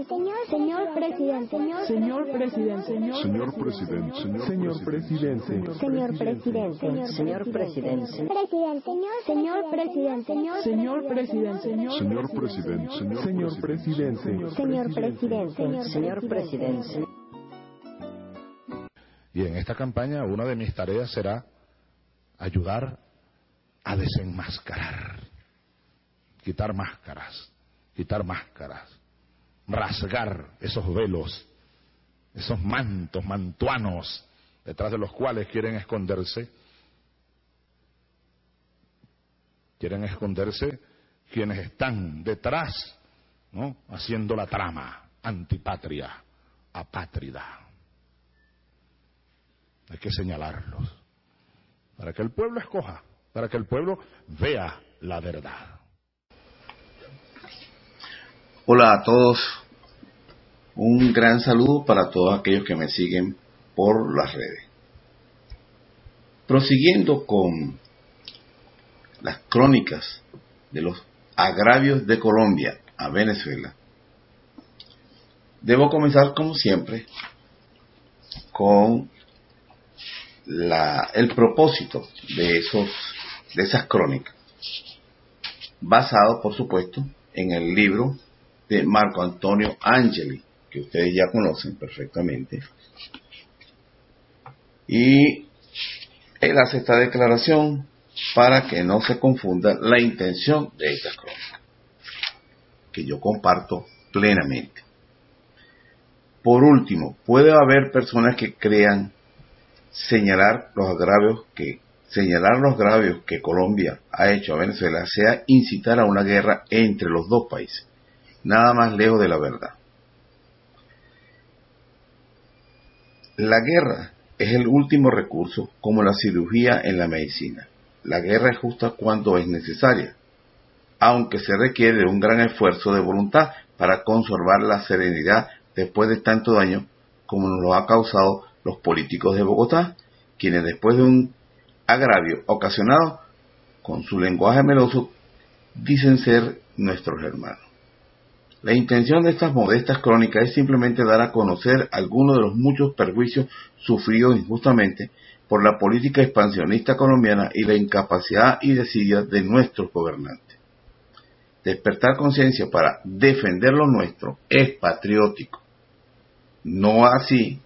Presidente, señor, presidente, señor, presidente, señor presidente, señor presidente, señor presidente, señor presidente, presidente, señor presidente, señor presidente, señor presidente, señor presidente, señor presidente, señor presidente. Y en esta campaña una de mis tareas será ayudar a desenmascarar, quitar máscaras, quitar máscaras rasgar esos velos, esos mantos mantuanos detrás de los cuales quieren esconderse, quieren esconderse quienes están detrás, ¿no? Haciendo la trama antipatria, apátrida. Hay que señalarlos para que el pueblo escoja, para que el pueblo vea la verdad. Hola a todos, un gran saludo para todos aquellos que me siguen por las redes. Prosiguiendo con las crónicas de los agravios de Colombia a Venezuela, debo comenzar como siempre con la, el propósito de, esos, de esas crónicas, basado por supuesto en el libro de Marco Antonio Angeli, que ustedes ya conocen perfectamente. Y él hace esta declaración para que no se confunda la intención de esta crónica, que yo comparto plenamente. Por último, puede haber personas que crean señalar los agravios que señalar los agravios que Colombia ha hecho a Venezuela sea incitar a una guerra entre los dos países nada más lejos de la verdad. La guerra es el último recurso como la cirugía en la medicina. La guerra es justa cuando es necesaria, aunque se requiere un gran esfuerzo de voluntad para conservar la serenidad después de tanto daño como nos lo ha causado los políticos de Bogotá, quienes después de un agravio ocasionado con su lenguaje meloso dicen ser nuestros hermanos. La intención de estas modestas crónicas es simplemente dar a conocer algunos de los muchos perjuicios sufridos injustamente por la política expansionista colombiana y la incapacidad y desidia de nuestros gobernantes. Despertar conciencia para defender lo nuestro es patriótico. No así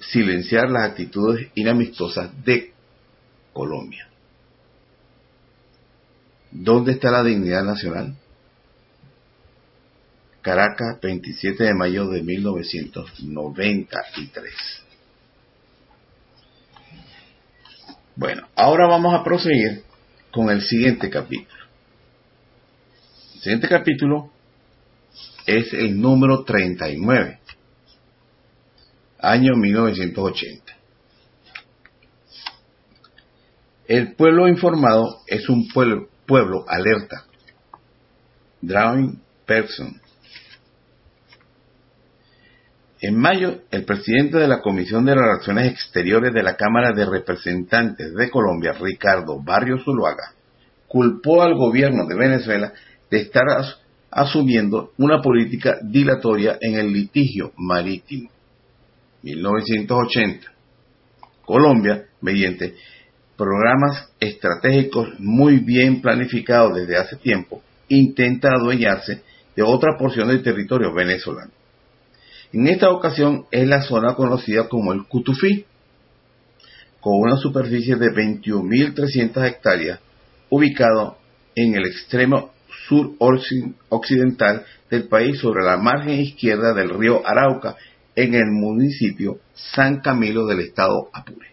silenciar las actitudes inamistosas de Colombia. ¿Dónde está la dignidad nacional? Caracas, 27 de mayo de 1993. Bueno, ahora vamos a proseguir con el siguiente capítulo. El siguiente capítulo es el número 39, año 1980. El pueblo informado es un pueblo, pueblo alerta. Drawing Person, en mayo, el presidente de la Comisión de Relaciones Exteriores de la Cámara de Representantes de Colombia, Ricardo Barrio Zuluaga, culpó al gobierno de Venezuela de estar asumiendo una política dilatoria en el litigio marítimo. 1980. Colombia, mediante programas estratégicos muy bien planificados desde hace tiempo, intenta adueñarse de otra porción del territorio venezolano. En esta ocasión es la zona conocida como el Cutufí, con una superficie de 21.300 hectáreas, ubicado en el extremo sur occidental del país sobre la margen izquierda del río Arauca, en el municipio San Camilo del estado Apure.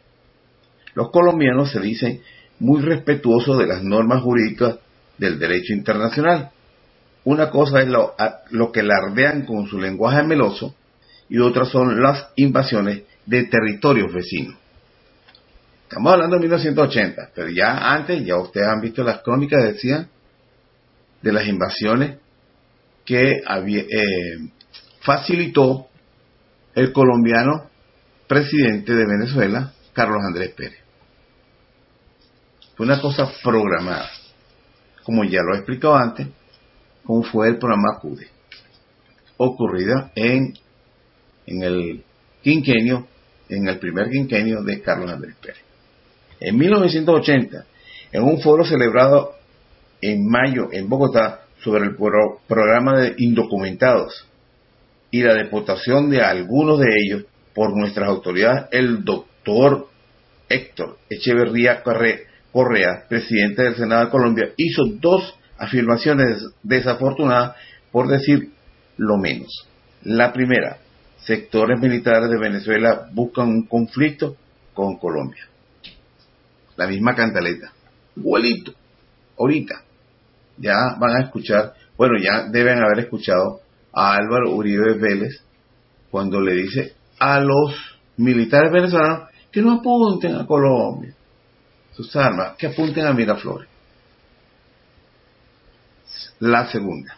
Los colombianos se dicen muy respetuosos de las normas jurídicas del derecho internacional, Una cosa es lo, lo que lardean con su lenguaje meloso y otras son las invasiones de territorios vecinos. Estamos hablando de 1980, pero ya antes, ya ustedes han visto las crónicas, decían, de las invasiones que había, eh, facilitó el colombiano presidente de Venezuela, Carlos Andrés Pérez. Fue una cosa programada, como ya lo he explicado antes, como fue el programa CUDE, ocurrida en, en el quinquenio, en el primer quinquenio de Carlos Andrés Pérez. En 1980, en un foro celebrado en mayo en Bogotá sobre el pro- programa de indocumentados y la deportación de algunos de ellos por nuestras autoridades, el doctor Héctor Echeverría Corre- Correa, presidente del Senado de Colombia, hizo dos afirmaciones desafortunadas, por decir lo menos. La primera, sectores militares de Venezuela buscan un conflicto con Colombia. La misma cantaleta. Igualito. Ahorita. Ya van a escuchar, bueno, ya deben haber escuchado a Álvaro Uribe Vélez cuando le dice a los militares venezolanos que no apunten a Colombia sus armas, que apunten a Miraflores. La segunda.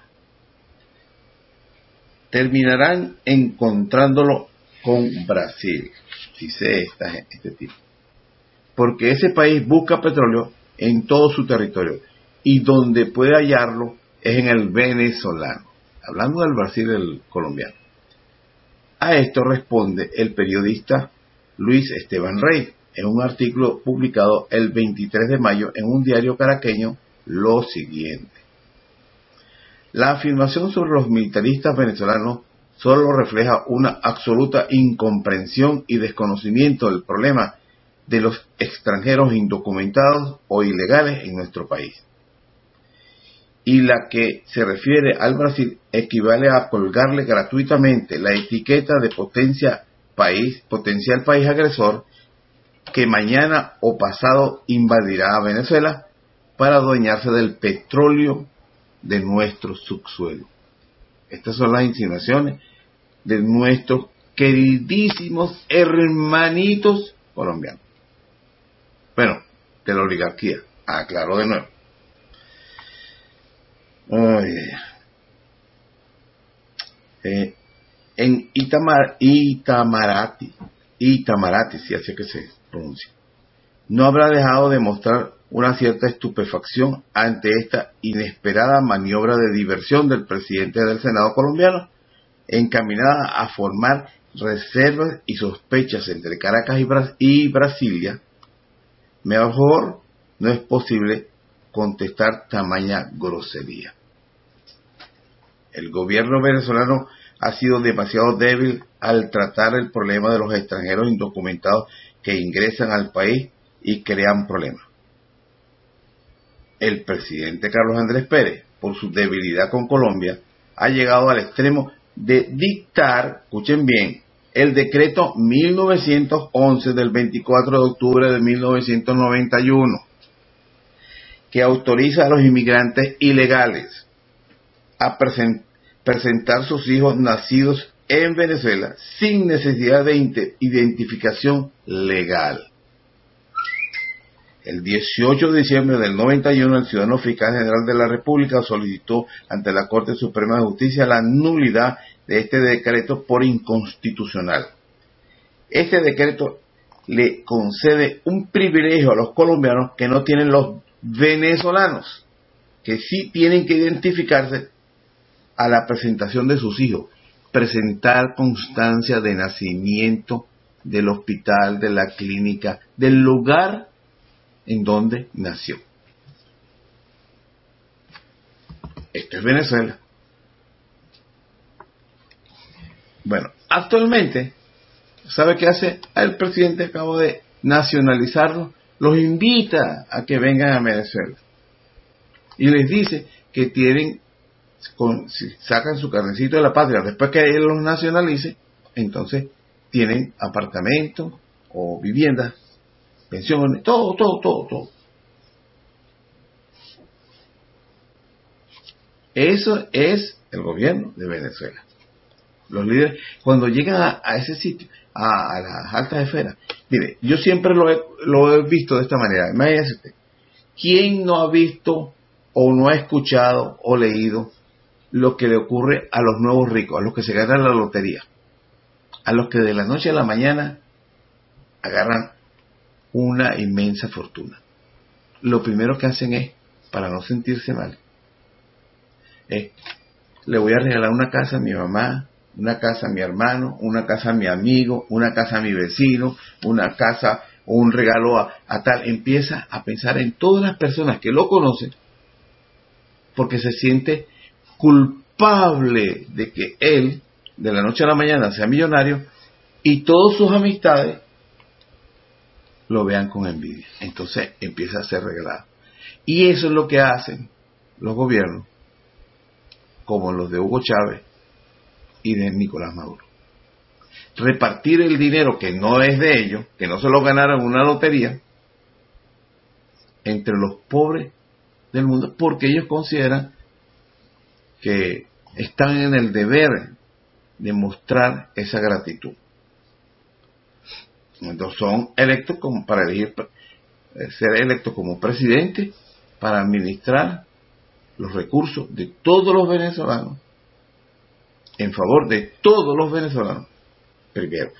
Terminarán encontrándolo con Brasil, dice esta, este tipo. Porque ese país busca petróleo en todo su territorio y donde puede hallarlo es en el venezolano. Hablando del Brasil del colombiano. A esto responde el periodista Luis Esteban Rey en un artículo publicado el 23 de mayo en un diario caraqueño lo siguiente. La afirmación sobre los militaristas venezolanos solo refleja una absoluta incomprensión y desconocimiento del problema de los extranjeros indocumentados o ilegales en nuestro país. Y la que se refiere al Brasil equivale a colgarle gratuitamente la etiqueta de potencia país, potencial país agresor que mañana o pasado invadirá a Venezuela para adueñarse del petróleo de nuestro subsuelo. Estas son las insinuaciones de nuestros queridísimos hermanitos colombianos. Bueno, de la oligarquía. Aclaro de nuevo. Ay. Eh, en Itamar, Itamarati, Itamarati, si así que se pronuncia, no habrá dejado de mostrar una cierta estupefacción ante esta inesperada maniobra de diversión del presidente del Senado colombiano, encaminada a formar reservas y sospechas entre Caracas y, y Brasilia. Mejor no es posible contestar tamaña grosería. El gobierno venezolano ha sido demasiado débil al tratar el problema de los extranjeros indocumentados que ingresan al país y crean problemas. El presidente Carlos Andrés Pérez, por su debilidad con Colombia, ha llegado al extremo de dictar, escuchen bien, el decreto 1911 del 24 de octubre de 1991, que autoriza a los inmigrantes ilegales a presen- presentar sus hijos nacidos en Venezuela sin necesidad de identificación legal. El 18 de diciembre del 91, el ciudadano fiscal general de la República solicitó ante la Corte Suprema de Justicia la nulidad de este decreto por inconstitucional. Este decreto le concede un privilegio a los colombianos que no tienen los venezolanos, que sí tienen que identificarse a la presentación de sus hijos, presentar constancia de nacimiento del hospital, de la clínica, del lugar en donde nació. Esto es Venezuela. Bueno, actualmente, ¿sabe qué hace? El presidente acabo de nacionalizarlo, los invita a que vengan a Venezuela. Y les dice que tienen, con, si sacan su carnecito de la patria, después que él los nacionalice, entonces tienen apartamentos o viviendas, pensiones, todo, todo, todo, todo. Eso es el gobierno de Venezuela. Los líderes, cuando llegan a, ese sitio, a, las altas esferas, mire, yo siempre lo he, lo he visto de esta manera. Imagínese usted, ¿quién no ha visto o no ha escuchado o leído lo que le ocurre a los nuevos ricos, a los que se ganan la lotería? A los que de la noche a la mañana agarran una inmensa fortuna. Lo primero que hacen es, para no sentirse mal, es, le voy a regalar una casa a mi mamá, una casa a mi hermano, una casa a mi amigo, una casa a mi vecino, una casa o un regalo a, a tal. Empieza a pensar en todas las personas que lo conocen porque se siente culpable de que él, de la noche a la mañana, sea millonario y todas sus amistades lo vean con envidia. Entonces empieza a ser regalado. Y eso es lo que hacen los gobiernos, como los de Hugo Chávez y de Nicolás Maduro. Repartir el dinero que no es de ellos, que no se lo ganaron en una lotería, entre los pobres del mundo, porque ellos consideran que están en el deber de mostrar esa gratitud. Entonces son electos como para elegir, eh, ser electos como presidente para administrar los recursos de todos los venezolanos en favor de todos los venezolanos. Primero,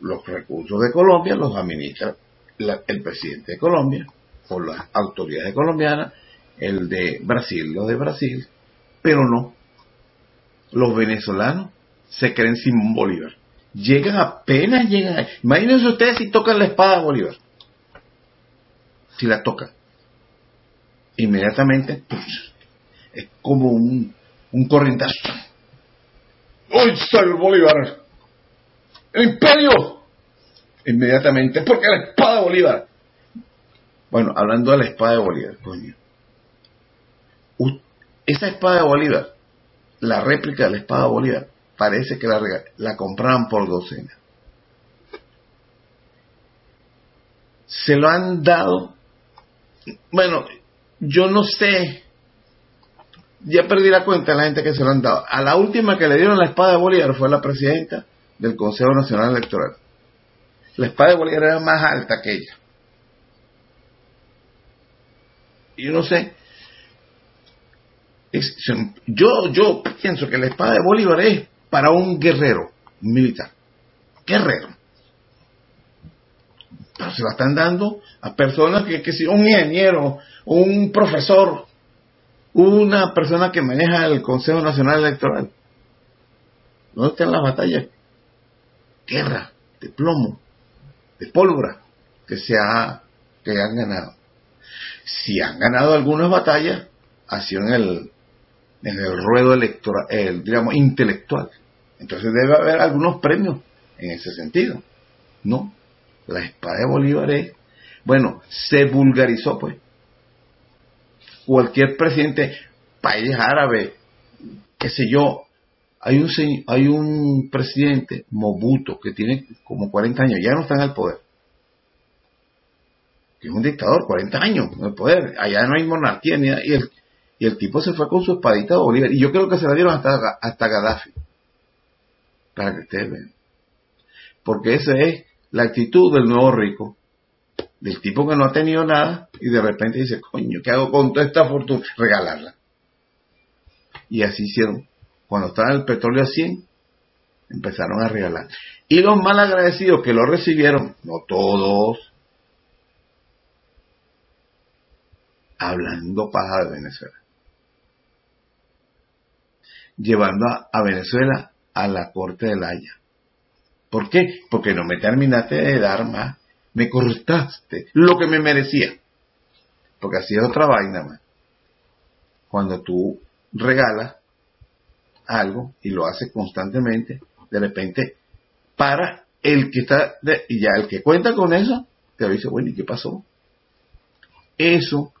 los recursos de Colombia los administra el presidente de Colombia o las autoridades colombianas, el de Brasil, los de Brasil, pero no. Los venezolanos se creen sin Bolívar. Llegan apenas llegan. Imagínense ustedes si tocan la espada de Bolívar. Si la tocan. Inmediatamente ¡puf! es como un, un corrientazo. ¡Hoy el Bolívar! ¡El imperio! Inmediatamente, porque la espada de Bolívar. Bueno, hablando de la espada de Bolívar, coño. Esa espada de Bolívar, la réplica de la espada de Bolívar, parece que la, la compraban por docena. Se lo han dado. Bueno, yo no sé. Ya perdí la cuenta de la gente que se lo han dado. A la última que le dieron la espada de Bolívar fue la presidenta del Consejo Nacional Electoral. La espada de Bolívar era más alta que ella. Y yo no sé. Yo, yo pienso que la espada de Bolívar es para un guerrero, militar. Guerrero. Pero se la están dando a personas que, que si un ingeniero, un profesor, una persona que maneja el Consejo Nacional Electoral. ¿Dónde están las batallas? Guerra, de plomo, de pólvora, que se ha, que han ganado. Si han ganado algunas batallas, ha sido en el, en el ruedo electoral, el, digamos, intelectual. Entonces debe haber algunos premios en ese sentido. No, la espada de Bolívar es, bueno, se vulgarizó pues. Cualquier presidente, país árabe, qué sé yo, hay un, hay un presidente, Mobuto, que tiene como 40 años, ya no está en el poder. Que es un dictador, 40 años en el poder. Allá no hay monarquía ni. Y el, y el tipo se fue con su espadita de Bolívar. Y yo creo que se la dieron hasta, hasta Gaddafi. Para que ustedes vean. Porque esa es la actitud del nuevo rico. Del tipo que no ha tenido nada y de repente dice, coño, ¿qué hago con toda esta fortuna? Regalarla. Y así hicieron. Cuando estaba el petróleo a 100, empezaron a regalar. Y los mal agradecidos que lo recibieron, no todos, hablando paja de Venezuela. Llevando a, a Venezuela a la corte de La Haya. ¿Por qué? Porque no me terminaste de dar más. Me cortaste lo que me merecía. Porque así es otra vaina más. Cuando tú regalas algo y lo haces constantemente, de repente para el que está, de- y ya el que cuenta con eso, te dice, bueno, ¿y qué pasó? Eso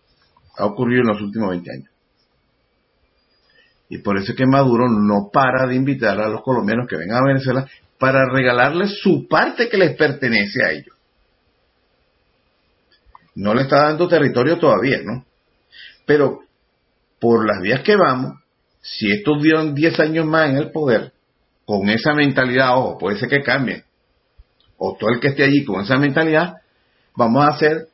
ha ocurrido en los últimos 20 años. Y por eso es que Maduro no para de invitar a los colombianos que vengan a Venezuela para regalarles su parte que les pertenece a ellos. No le está dando territorio todavía, ¿no? Pero por las vías que vamos, si estos dieron 10 años más en el poder, con esa mentalidad, ojo, puede ser que cambie, o todo el que esté allí con esa mentalidad, vamos a hacer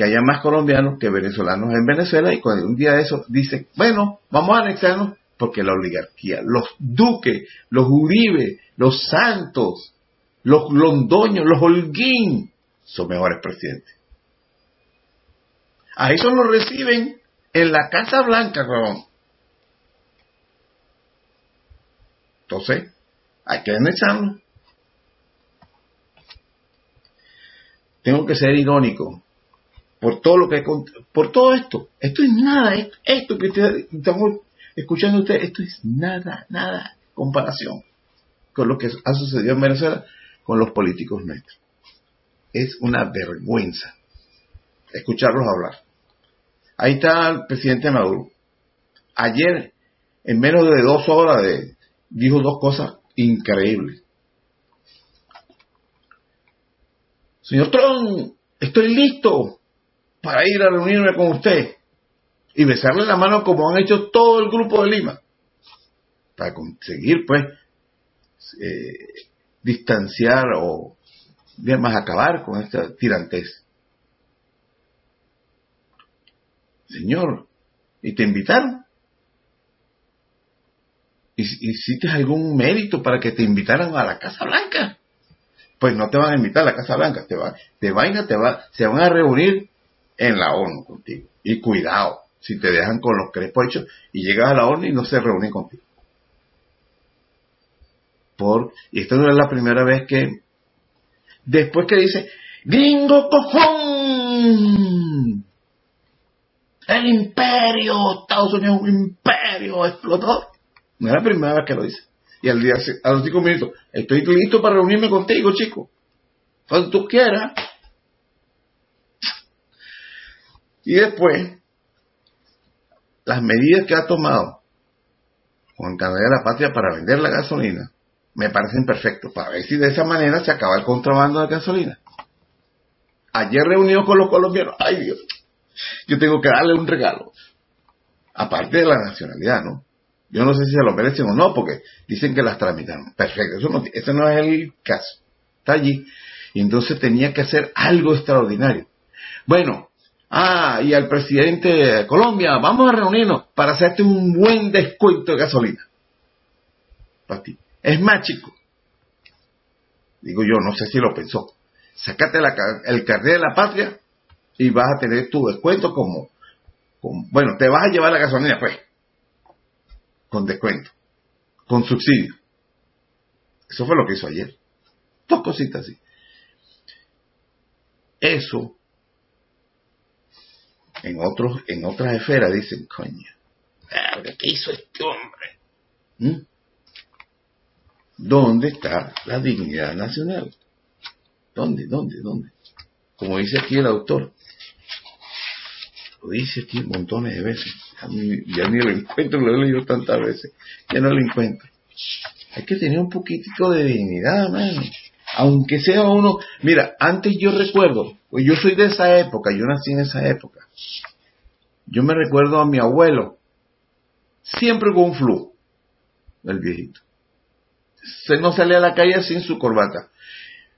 que haya más colombianos que venezolanos en Venezuela y cuando un día de eso dice, bueno, vamos a anexarnos porque la oligarquía, los duques, los Uribe, los Santos, los Londoños, los Holguín, son mejores presidentes. A eso lo reciben en la Casa Blanca, Ramón. Entonces, hay que anexarlo. Tengo que ser irónico por todo lo que por todo esto. Esto es nada, esto, esto que ustedes estamos escuchando ustedes, esto es nada, nada comparación con lo que ha sucedido en Venezuela con los políticos nuestros. Es una vergüenza escucharlos hablar. Ahí está el presidente Maduro. Ayer, en menos de dos horas, dijo dos cosas increíbles. Señor Trump, estoy listo para ir a reunirme con usted y besarle la mano como han hecho todo el grupo de Lima, para conseguir, pues, eh, distanciar o, más, acabar con esta tirantez. Señor, ¿y te invitaron? ¿Hiciste algún mérito para que te invitaran a la Casa Blanca? Pues no te van a invitar a la Casa Blanca, te va, te vaina, te va, se van a reunir en la ONU contigo. Y cuidado, si te dejan con los crespos hechos y llegas a la ONU y no se reúnen contigo. Por, y esta no es la primera vez que, después que dice, gringo cojón, el imperio, Estados Unidos un imperio explotador. No es la primera vez que lo dice. Y al día, a los cinco minutos, estoy listo para reunirme contigo, chico. Cuando tú quieras. Y después, las medidas que ha tomado Juan Canadá de la Patria para vender la gasolina me parecen perfectos, para ver si de esa manera se acaba el contrabando de gasolina. Ayer reunido con los colombianos, ay Dios, yo tengo que darle un regalo. Aparte de la nacionalidad, ¿no? Yo no sé si se lo merecen o no, porque dicen que las tramitaron. Perfecto, eso no, ese no es el caso. Está allí. Y entonces tenía que hacer algo extraordinario. Bueno, ah, y al presidente de Colombia, vamos a reunirnos para hacerte un buen descuento de gasolina. Para ti. Es más, chico. Digo yo, no sé si lo pensó. Sácate el carnet de la patria y vas a tener tu descuento como, bueno, te vas a llevar la gasolina, pues, con descuento, con subsidio. Eso fue lo que hizo ayer. Dos cositas así. Eso, en otros, en otras esferas dicen, coño, ¿qué hizo este hombre? ¿Mm? ¿Dónde está la dignidad nacional? ¿Dónde, dónde, dónde? Como dice aquí el autor, lo dice aquí montones de veces. Ya ni, lo encuentro, lo he leído tantas veces. Ya no lo encuentro. Hay que tener un poquitico de dignidad, mano. Aunque sea uno. Mira, antes yo recuerdo, pues yo soy de esa época, yo nací en esa época. Yo me recuerdo a mi abuelo, siempre con flu, el viejito. Se no salía a la calle sin su corbata.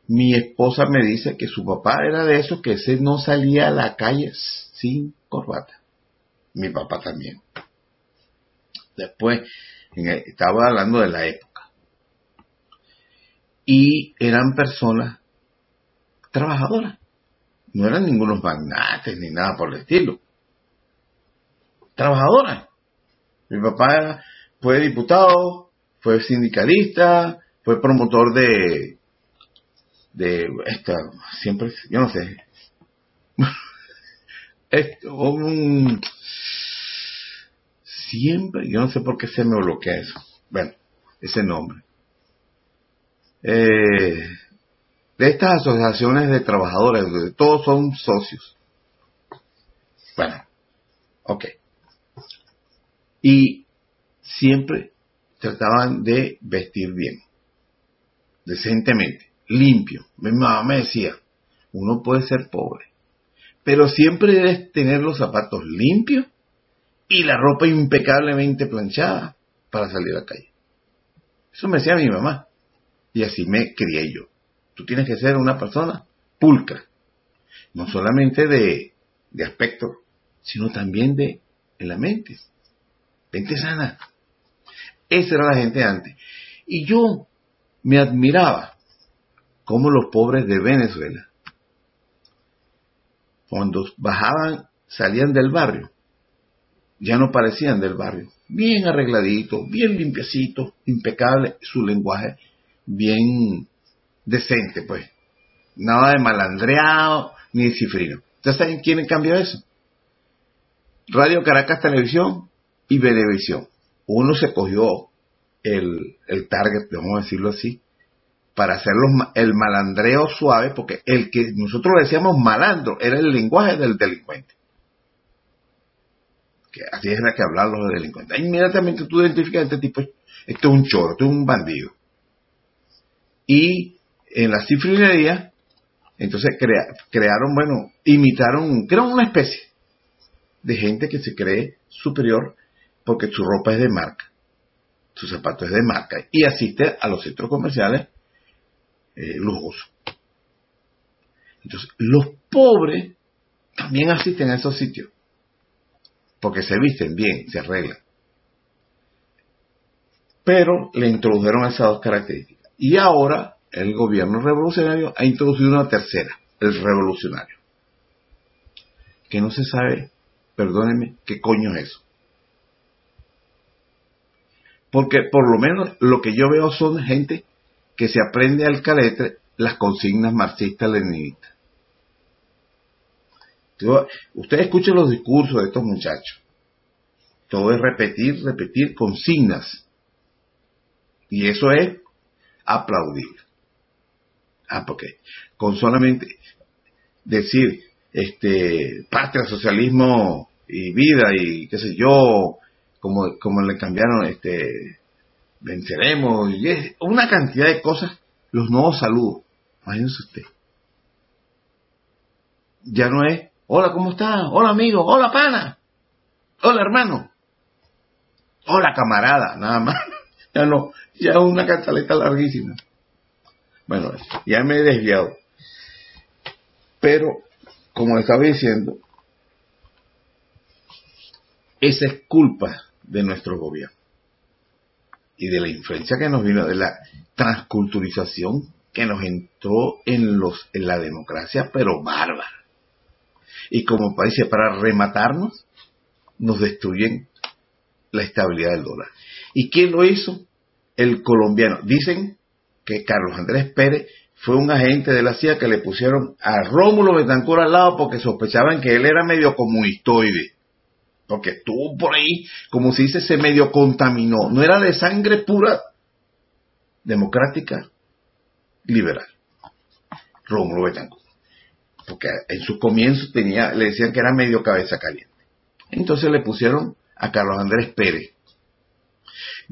Mi esposa me dice que su papá era de esos que se no salía a la calle sin corbata. Mi papá también. Después, estaba hablando de la época. Y eran personas trabajadoras. No eran ningunos magnates ni nada por el estilo. Trabajadoras. Mi papá fue diputado, fue sindicalista, fue promotor de, de esta, siempre, yo no sé, un, siempre, yo no sé por qué se me bloquea eso. Bueno, ese nombre. Eh, de estas asociaciones de trabajadores, todos son socios. Bueno, ok. Y siempre trataban de vestir bien, decentemente, limpio. Mi mamá me decía, uno puede ser pobre, pero siempre debes tener los zapatos limpios y la ropa impecablemente planchada para salir a la calle. Eso me decía mi mamá. Y así me crié yo. Tú tienes que ser una persona pulcra. No solamente de, de aspecto, sino también de en la mente. Mente sana. Esa era la gente antes. Y yo me admiraba cómo los pobres de Venezuela, cuando bajaban, salían del barrio, ya no parecían del barrio. Bien arregladitos, bien limpiecitos, impecable, su lenguaje bien decente, pues. Nada de malandreado ni de cifrino. ¿Ustedes saben quién cambió eso? Radio Caracas Televisión y Venevisión. Uno se cogió el, el target, vamos a decirlo así, para hacer el malandreo suave, porque el que nosotros decíamos malandro era el lenguaje del delincuente. Así era que hablar los delincuentes. Inmediatamente tú identificas a este tipo, esto es un choro, esto es un bandido. Y en la cifrinería, entonces crearon, bueno, imitaron, crearon una especie de gente que se cree superior porque su ropa es de marca, su zapato es de marca y asiste a los centros comerciales eh, lujosos. Entonces, los pobres también asisten a esos sitios porque se visten bien, se arreglan. Pero le introdujeron esas dos características. Y ahora el gobierno revolucionario ha introducido una tercera, el revolucionario. Que no se sabe, perdónenme, qué coño es eso. Porque por lo menos lo que yo veo son gente que se aprende al caletre las consignas marxistas-leninistas. Ustedes escuchen los discursos de estos muchachos. Todo es repetir, repetir consignas. Y eso es aplaudir. Ah, porque con solamente decir este patria, socialismo y vida y qué sé yo, como, como le cambiaron este venceremos y es una cantidad de cosas, los nuevos saludos. Imagínense usted. Ya no es, hola, ¿cómo está? Hola, amigo, hola, pana. Hola, hermano. Hola, camarada, nada más. Ya no, ya es una cantaleta larguísima. Bueno, ya me he desviado. Pero, como estaba diciendo, esa es culpa de nuestro gobierno y de la influencia que nos vino, de la transculturización que nos entró en, los, en la democracia, pero bárbara. Y como país, para rematarnos, nos destruyen la estabilidad del dólar. ¿Y quién lo hizo? El colombiano. Dicen que Carlos Andrés Pérez fue un agente de la CIA que le pusieron a Rómulo Betancourt al lado porque sospechaban que él era medio comunistoide. Porque estuvo por ahí, como se dice, se medio contaminó. No era de sangre pura democrática liberal. Rómulo Betancourt. Porque en sus comienzos tenía, le decían que era medio cabeza caliente. Entonces le pusieron a Carlos Andrés Pérez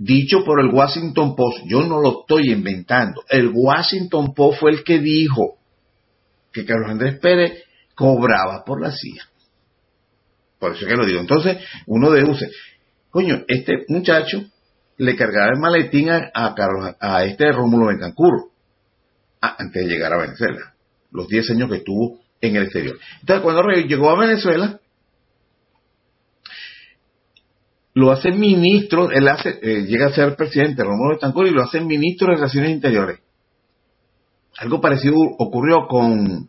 dicho por el Washington Post, yo no lo estoy inventando, el Washington Post fue el que dijo que Carlos Andrés Pérez cobraba por la CIA. Por eso que lo digo. Entonces, uno deduce, coño, este muchacho le cargaba el maletín a, Carlos, a este Rómulo Bentancur antes de llegar a Venezuela, los 10 años que estuvo en el exterior. Entonces, cuando llegó a Venezuela, lo hace ministro, él hace, eh, llega a ser presidente Rómulo Betancourt y lo hace ministro de Relaciones Interiores. Algo parecido ocurrió con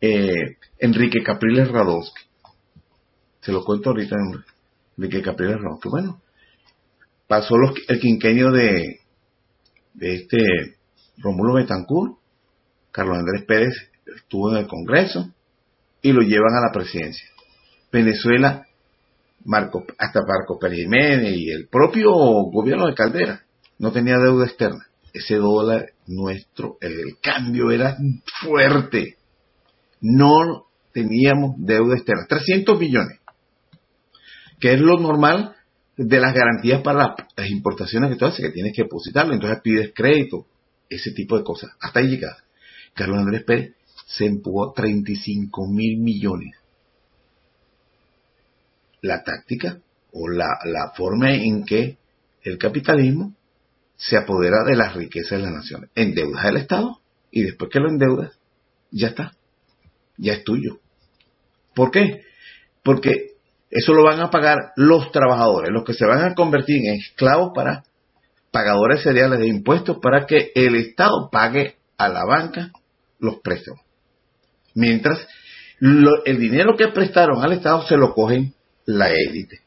eh, Enrique Capriles Radonsky. Se lo cuento ahorita, Enrique Capriles Radonsky. Bueno, pasó el quinquenio de, de este Rómulo Betancourt, Carlos Andrés Pérez estuvo en el Congreso y lo llevan a la presidencia. Venezuela Marco, hasta Marco Pérez Jiménez y el propio gobierno de Caldera no tenía deuda externa. Ese dólar nuestro, el cambio era fuerte. No teníamos deuda externa. 300 millones, que es lo normal de las garantías para las importaciones que tú haces, que tienes que depositarlo, entonces pides crédito, ese tipo de cosas. Hasta ahí llega. Carlos Andrés Pérez se empujó 35 mil millones la táctica o la, la forma en que el capitalismo se apodera de las riquezas de las naciones. Endeudas el Estado y después que lo endeudas, ya está, ya es tuyo. ¿Por qué? Porque eso lo van a pagar los trabajadores, los que se van a convertir en esclavos para pagadores seriales de impuestos para que el Estado pague a la banca los préstamos. Mientras el dinero que prestaron al Estado se lo cogen la élite,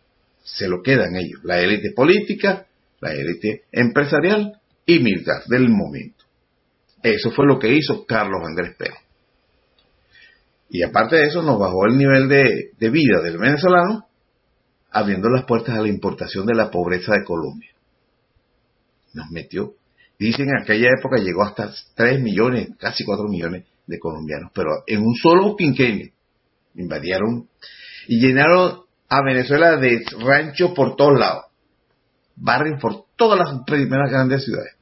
se lo quedan ellos, la élite política, la élite empresarial y militar del momento. Eso fue lo que hizo Carlos Andrés Pérez. Y aparte de eso, nos bajó el nivel de, de vida del venezolano, abriendo las puertas a la importación de la pobreza de Colombia. Nos metió. Dicen en aquella época llegó hasta 3 millones, casi 4 millones de colombianos, pero en un solo quinquenio invadieron y llenaron a Venezuela de ranchos por todos lados, barrios por todas las primeras grandes ciudades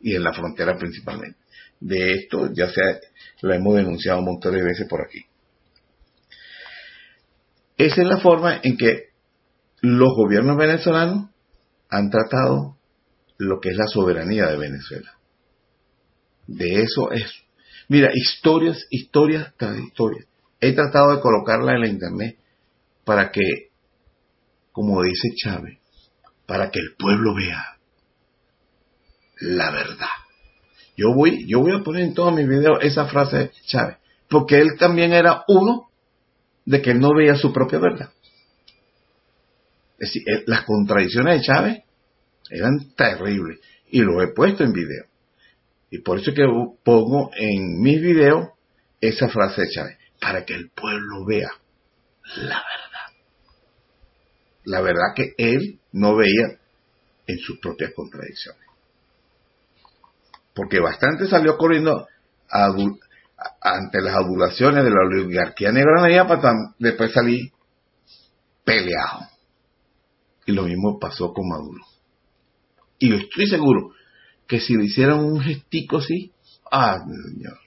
y en la frontera principalmente. De esto ya se lo hemos denunciado un montón de veces por aquí. Esa es la forma en que los gobiernos venezolanos han tratado lo que es la soberanía de Venezuela. De eso es. Mira, historias, historias tras historias. He tratado de colocarla en la internet para que, como dice Chávez, para que el pueblo vea la verdad. Yo voy, yo voy a poner en todos mis videos esa frase de Chávez, porque él también era uno de que no veía su propia verdad. Es decir, eh, las contradicciones de Chávez eran terribles y lo he puesto en video. Y por eso es que pongo en mis videos esa frase de Chávez, para que el pueblo vea la verdad. La verdad que él no veía en sus propias contradicciones. Porque bastante salió corriendo ante las adulaciones de la oligarquía negra para después salir peleado. Y lo mismo pasó con Maduro. Y estoy seguro que si le hicieran un gestico así, ah, señor,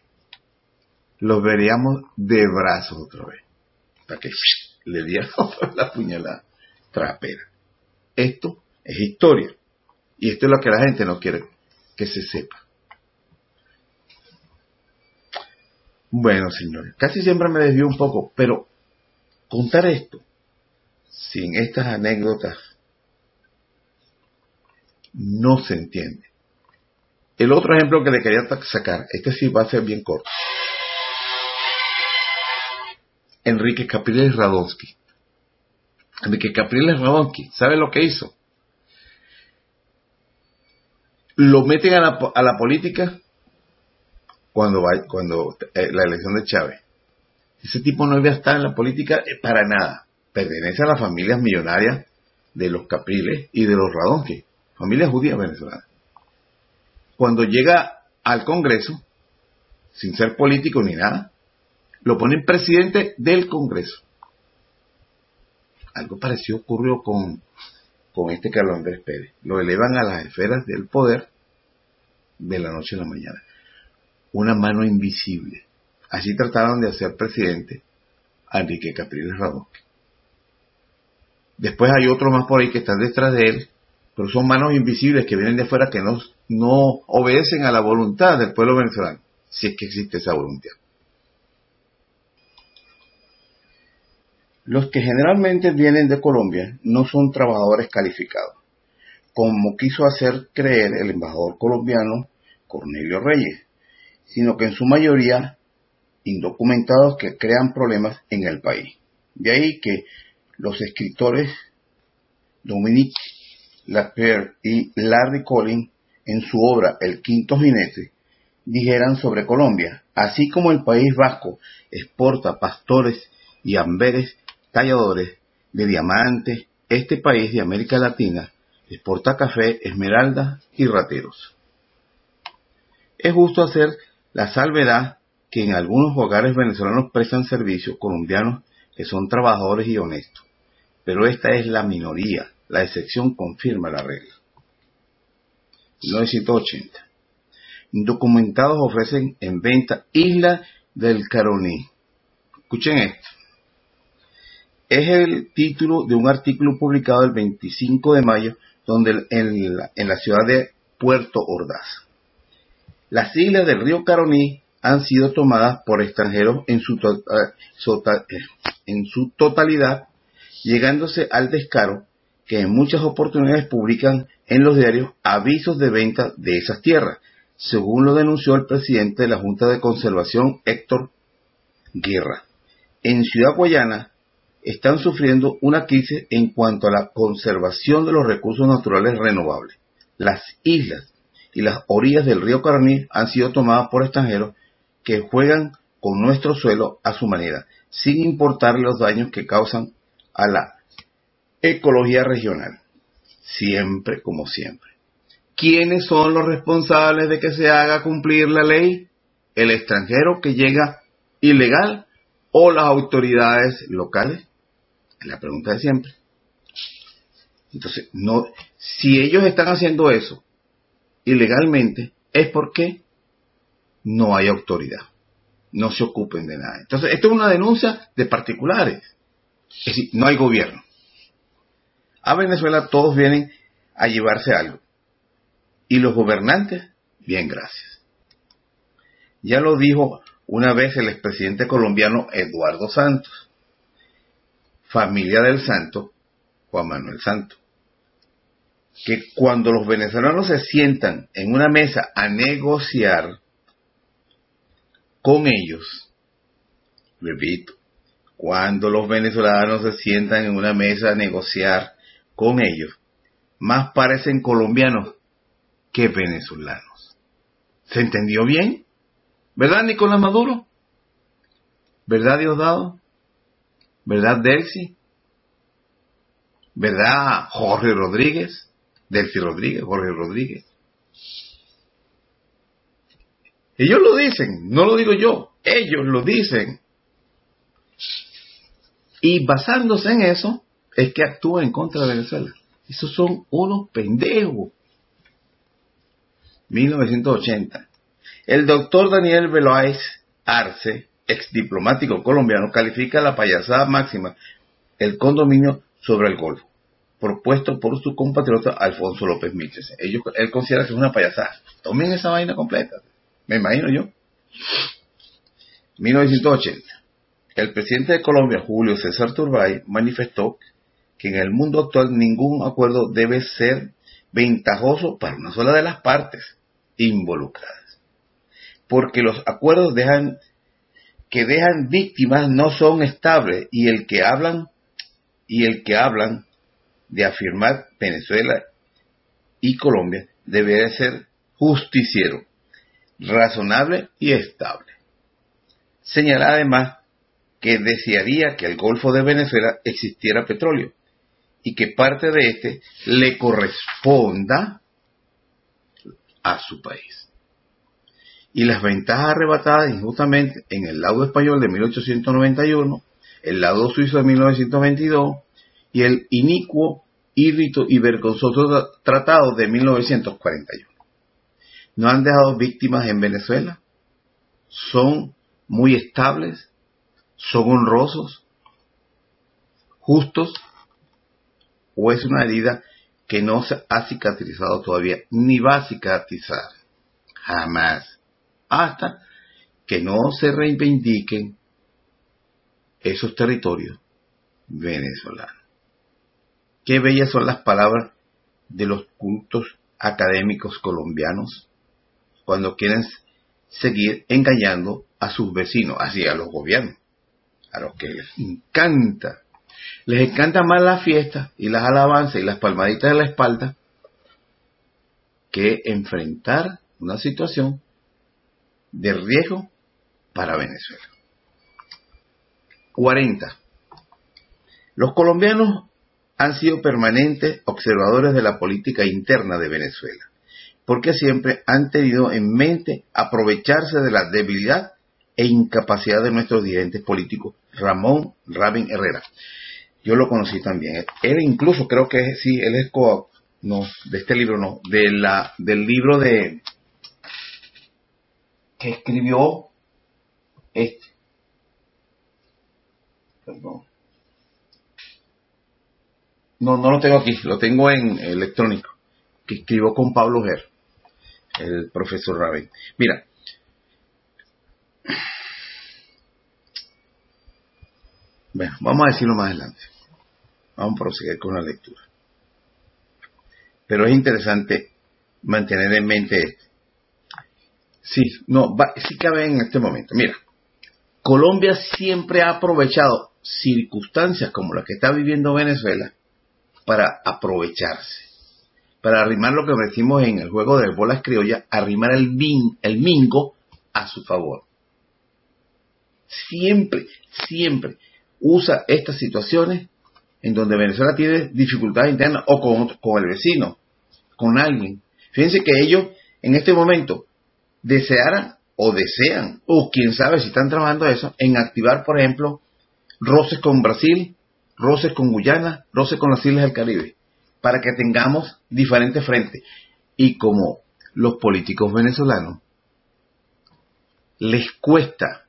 lo veríamos de brazos otra vez. Para que le dieran la puñalada trapera. Esto es historia. Y esto es lo que la gente no quiere que se sepa. Bueno, señores, casi siempre me desvío un poco, pero contar esto sin estas anécdotas no se entiende. El otro ejemplo que le quería sacar, este sí va a ser bien corto. Enrique Capriles Radonsky. Enrique Capriles Radonsky, ¿sabe lo que hizo? Lo meten a la, política cuando va, cuando eh, la elección de Chávez. Ese tipo no debe estar en la política eh, para nada. Pertenece a las familias millonarias de los Capriles y de los Radonsky, familias judías venezolanas. Cuando llega al Congreso, sin ser político ni nada, lo ponen presidente del Congreso. Algo parecido ocurrió con, con este Carlos Andrés Pérez. Lo elevan a las esferas del poder de la noche a la mañana. Una mano invisible. Así trataron de hacer presidente a Enrique Capriles Radonsky. Después hay otros más por ahí que están detrás de él, pero son manos invisibles que vienen de afuera que no, no obedecen a la voluntad del pueblo venezolano, si es que existe esa voluntad. Los que generalmente vienen de Colombia no son trabajadores calificados, como quiso hacer creer el embajador colombiano Cornelio Reyes, sino que en su mayoría indocumentados que crean problemas en el país. De ahí que los escritores Dominique Lapierre y Larry Collins en su obra El Quinto Jinete dijeran sobre Colombia, así como el País Vasco exporta pastores y amberes de diamantes, este país de América Latina exporta café, esmeralda y rateros. Es justo hacer la salvedad que en algunos hogares venezolanos prestan servicios colombianos que son trabajadores y honestos, pero esta es la minoría, la excepción confirma la regla. 1980. Indocumentados ofrecen en venta Isla del Caroní. Escuchen esto. Es el título de un artículo publicado el 25 de mayo donde en la, ciudad de Puerto Ordaz. Las islas del río Caroní han sido tomadas por extranjeros en su, sota- eh, en su totalidad, llegándose al descaro que en muchas oportunidades publican en los diarios avisos de venta de esas tierras, según lo denunció el presidente de la Junta de Conservación, Héctor Guerra. En Ciudad Guayana están sufriendo una crisis en cuanto a la conservación de los recursos naturales renovables. Las islas y las orillas del río Caraní han sido tomadas por extranjeros que juegan con nuestro suelo a su manera, sin importar los daños que causan a la ecología regional. Siempre como siempre. ¿Quiénes son los responsables de que se haga cumplir la ley? ¿El extranjero que llega ilegal o las autoridades locales? La pregunta de siempre. Entonces, no, si ellos están haciendo eso ilegalmente, es porque no hay autoridad. No se ocupen de nada. Entonces, esto es una denuncia de particulares. Es decir, no hay gobierno. A Venezuela todos vienen a llevarse algo. Y los gobernantes, bien, gracias. Ya lo dijo una vez el expresidente colombiano Eduardo Santos, familia del santo, Juan Manuel Santos, que cuando los venezolanos se sientan en una mesa a negociar con ellos, repito, cuando los venezolanos se sientan en una mesa a negociar con ellos, más parecen colombianos que venezolanos. ¿Se entendió bien? ¿Verdad, Nicolás Maduro? ¿Verdad, Diosdado? ¿Verdad, Delcy? ¿Verdad, Jorge Rodríguez? Delcy Rodríguez, Jorge Rodríguez. Ellos lo dicen, no lo digo yo, ellos lo dicen. Y basándose en eso, es que actúan en contra de Venezuela. Esos son unos pendejos. 1980. El doctor Daniel Veloáez Arce, ex diplomático colombiano, califica la payasada máxima, el condominio sobre el Golfo, propuesto por su compatriota Alfonso López Miches. Él considera que es una payasada. Tomen esa vaina completa. Me imagino yo. 1980. El presidente de Colombia, Julio César Turbay, manifestó que en el mundo actual ningún acuerdo debe ser ventajoso para una sola de las partes involucradas. Porque los acuerdos dejan, que dejan víctimas no son estables y el que hablan y el que hablan de afirmar Venezuela y Colombia debe ser justiciero, razonable y estable. Señala además que desearía que al Golfo de Venezuela existiera petróleo y que parte de este le corresponda a su país. Y las ventajas arrebatadas injustamente en el laudo español de 1891, el laudo suizo de 1922 y el inicuo, írrito y vergonzoso tratado de 1941. No han dejado víctimas en Venezuela, son muy estables, son honrosos, justos, o es una herida que no se ha cicatrizado todavía, ni va a cicatrizar, jamás, hasta que no se reivindiquen esos territorios venezolanos. Qué bellas son las palabras de los cultos académicos colombianos cuando quieren seguir engañando a sus vecinos, así a los gobiernos, a los que les encanta. Les encanta más la fiesta y las alabanzas y las palmaditas de la espalda que enfrentar una situación de riesgo para Venezuela. 40. Los colombianos han sido permanentes observadores de la política interna de Venezuela, porque siempre han tenido en mente aprovecharse de la debilidad e incapacidad de nuestros dirigentes políticos, Ramón Rabin Herrera. Yo lo conocí también. Él incluso creo que sí, él es co no, de este libro no, de la, del libro de que escribió este. Perdón. no, no lo tengo aquí, lo tengo en electrónico, que escribió con Pablo Ger, el profesor Raven. Mira, bueno, vamos a decirlo más adelante. Vamos a proseguir con la lectura. Pero es interesante mantener en mente esto. Sí, no, va, sí cabe en este momento. Mira, Colombia siempre ha aprovechado circunstancias como las que está viviendo Venezuela para aprovecharse, para arrimar lo que decimos en el juego de bolas criollas, arrimar el, bin, el mingo a su favor. Siempre, siempre usa estas situaciones en donde Venezuela tiene dificultades internas o con, con el vecino, con alguien. Fíjense que ellos en este momento desearan o desean, o quién sabe si están trabajando eso, en activar, por ejemplo, roces con Brasil, roces con Guyana, roces con las Islas del Caribe, para que tengamos diferentes frentes. Y como los políticos venezolanos les cuesta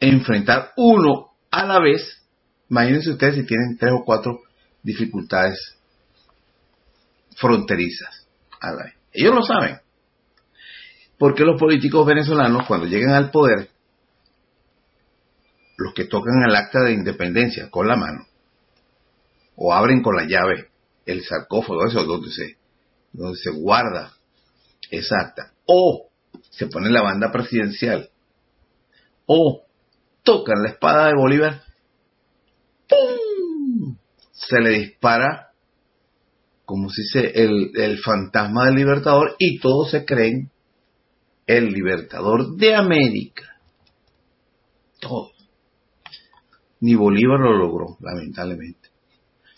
enfrentar uno a la vez, imagínense ustedes si tienen tres o cuatro dificultades fronterizas a la vez. Ellos lo saben. Porque los políticos venezolanos, cuando llegan al poder, los que tocan el acta de independencia con la mano, o abren con la llave el sarcófago, eso donde se, donde se guarda esa acta, o se pone la banda presidencial, o tocan la espada de Bolívar, ¡pum! se le dispara como si se el, el fantasma del libertador y todos se creen el libertador de América. Todo. Ni Bolívar lo logró, lamentablemente.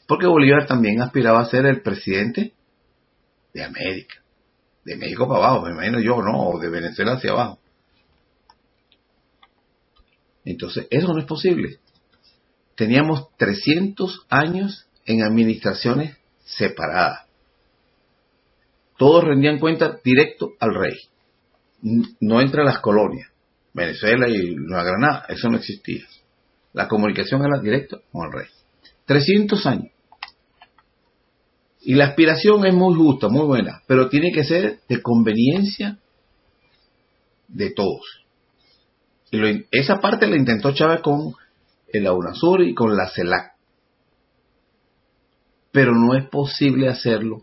Porque Bolívar también aspiraba a ser el presidente de América. De México para abajo, me imagino yo, no, o de Venezuela hacia abajo. Entonces, eso no es posible. Teníamos 300 años en administraciones separadas. Todos rendían cuenta directo al rey no entre las colonias, Venezuela y Nueva Granada, eso no existía. La comunicación era directa con el rey. 300 años. Y la aspiración es muy justa, muy buena, pero tiene que ser de conveniencia de todos. Y lo, esa parte la intentó Chávez con el UNASUR y con la CELAC. Pero no es posible hacerlo